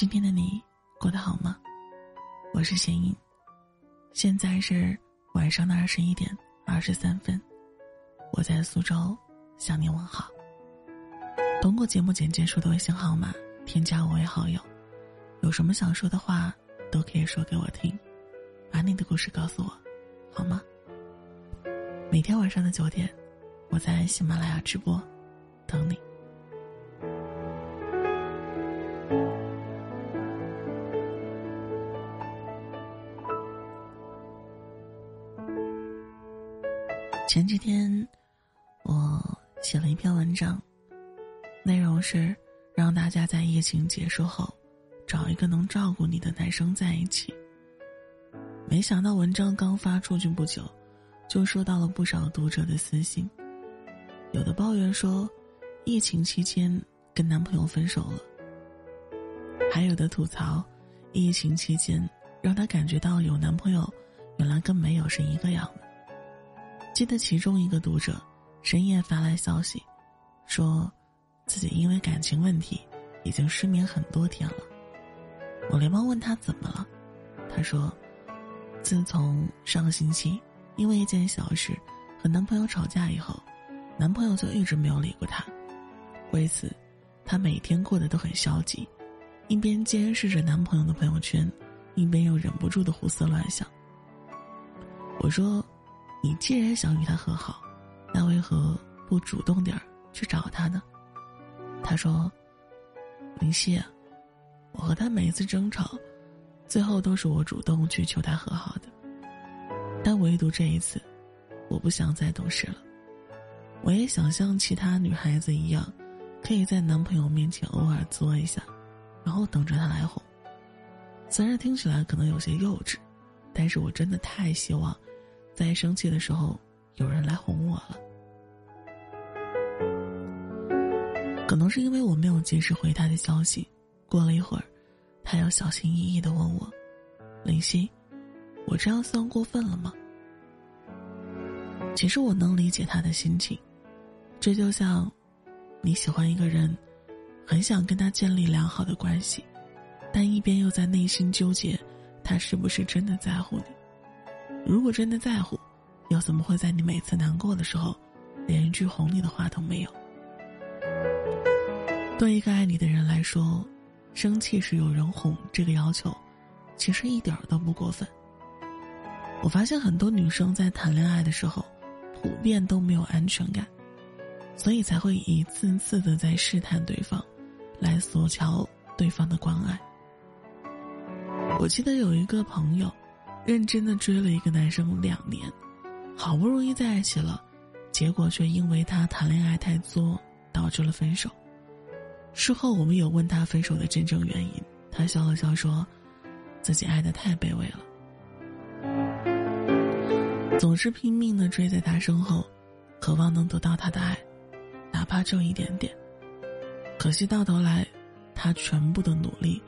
今天的你过得好吗？我是贤英，现在是晚上的二十一点二十三分，我在苏州向你问好。通过节目简介处的微信号码添加我为好友，有什么想说的话都可以说给我听，把你的故事告诉我，好吗？每天晚上的九点，我在喜马拉雅直播，等你。前几天，我写了一篇文章，内容是让大家在疫情结束后，找一个能照顾你的男生在一起。没想到文章刚发出去不久，就收到了不少读者的私信，有的抱怨说，疫情期间跟男朋友分手了，还有的吐槽，疫情期间让他感觉到有男朋友，原来跟没有是一个样。记得其中一个读者深夜发来消息，说自己因为感情问题已经失眠很多天了。我连忙问他怎么了，他说，自从上个星期因为一件小事和男朋友吵架以后，男朋友就一直没有理过她。为此，她每天过得都很消极，一边监视着男朋友的朋友圈，一边又忍不住的胡思乱想。我说。你既然想与他和好，那为何不主动点儿去找他呢？他说：“林夕，我和他每一次争吵，最后都是我主动去求他和好的。但唯独这一次，我不想再懂事了。我也想像其他女孩子一样，可以在男朋友面前偶尔作一下，然后等着他来哄。虽然听起来可能有些幼稚，但是我真的太希望。”在生气的时候，有人来哄我了。可能是因为我没有及时回他的消息，过了一会儿，他又小心翼翼的问我：“林夕，我这样算过分了吗？”其实我能理解他的心情，这就像你喜欢一个人，很想跟他建立良好的关系，但一边又在内心纠结，他是不是真的在乎你。如果真的在乎，又怎么会在你每次难过的时候，连一句哄你的话都没有？对一个爱你的人来说，生气时有人哄这个要求，其实一点都不过分。我发现很多女生在谈恋爱的时候，普遍都没有安全感，所以才会一次次的在试探对方，来索求对方的关爱。我记得有一个朋友。认真的追了一个男生两年，好不容易在一起了，结果却因为他谈恋爱太作，导致了分手。事后我们有问他分手的真正原因，他笑了笑说，自己爱的太卑微了，总是拼命的追在他身后，渴望能得到他的爱，哪怕就一点点。可惜到头来，他全部的努力，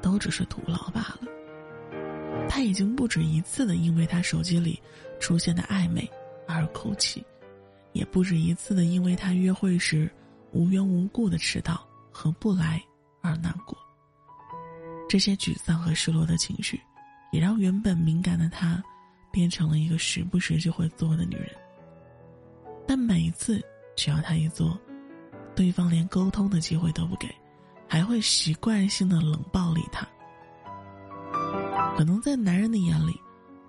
都只是徒劳罢了。他已经不止一次的因为他手机里出现的暧昧而哭泣，也不止一次的因为他约会时无缘无故的迟到和不来而难过。这些沮丧和失落的情绪，也让原本敏感的他变成了一个时不时就会作的女人。但每一次只要他一作，对方连沟通的机会都不给，还会习惯性的冷暴力他。可能在男人的眼里，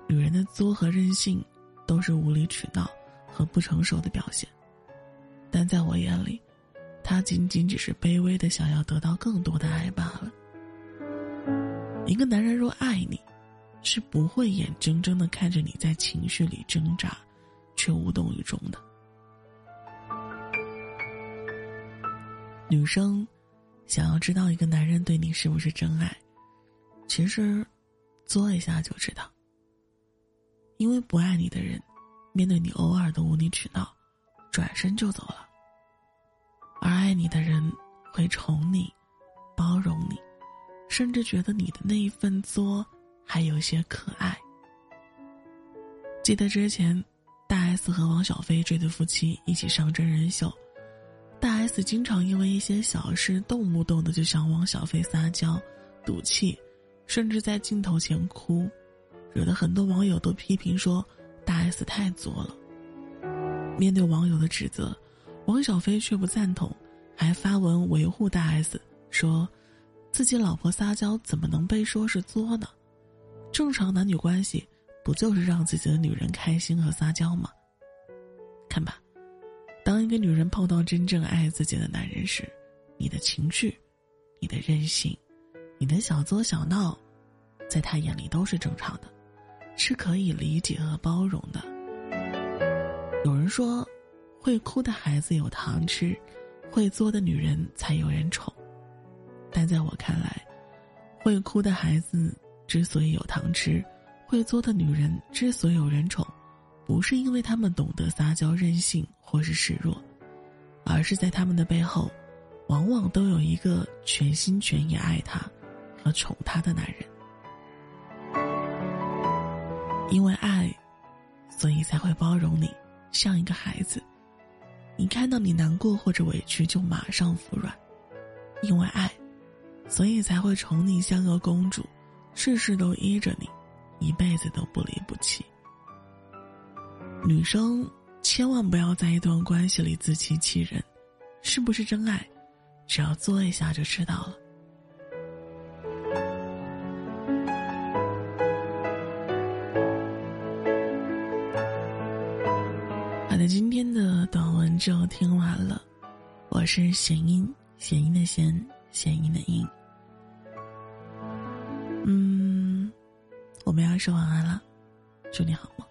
女人的作和任性，都是无理取闹和不成熟的表现。但在我眼里，他仅仅只是卑微的想要得到更多的爱罢了。一个男人若爱你，是不会眼睁睁的看着你在情绪里挣扎，却无动于衷的。女生，想要知道一个男人对你是不是真爱，其实。作一下就知道。因为不爱你的人，面对你偶尔的无理取闹，转身就走了；而爱你的人会宠你、包容你，甚至觉得你的那一份作还有些可爱。记得之前，大 S 和王小飞这对夫妻一起上真人秀，大 S 经常因为一些小事动不动的就向王小飞撒娇。赌气，甚至在镜头前哭，惹得很多网友都批评说大 S 太作了。面对网友的指责，王小飞却不赞同，还发文维护大 S，说自己老婆撒娇怎么能被说是作呢？正常男女关系不就是让自己的女人开心和撒娇吗？看吧，当一个女人碰到真正爱自己的男人时，你的情绪、你的任性、你的小作小闹，在他眼里都是正常的，是可以理解和包容的。有人说，会哭的孩子有糖吃，会作的女人才有人宠。但在我看来，会哭的孩子之所以有糖吃，会作的女人之所以有人宠，不是因为他们懂得撒娇任性或是示弱，而是在他们的背后。往往都有一个全心全意爱他和宠他的男人，因为爱，所以才会包容你，像一个孩子。你看到你难过或者委屈，就马上服软。因为爱，所以才会宠你像个公主，事事都依着你，一辈子都不离不弃。女生千万不要在一段关系里自欺欺人，是不是真爱？只要做一下就知道了。那，今天的短文就听完了。我是弦音，弦音的弦，弦音的音。嗯，我们要说晚安了，祝你好梦。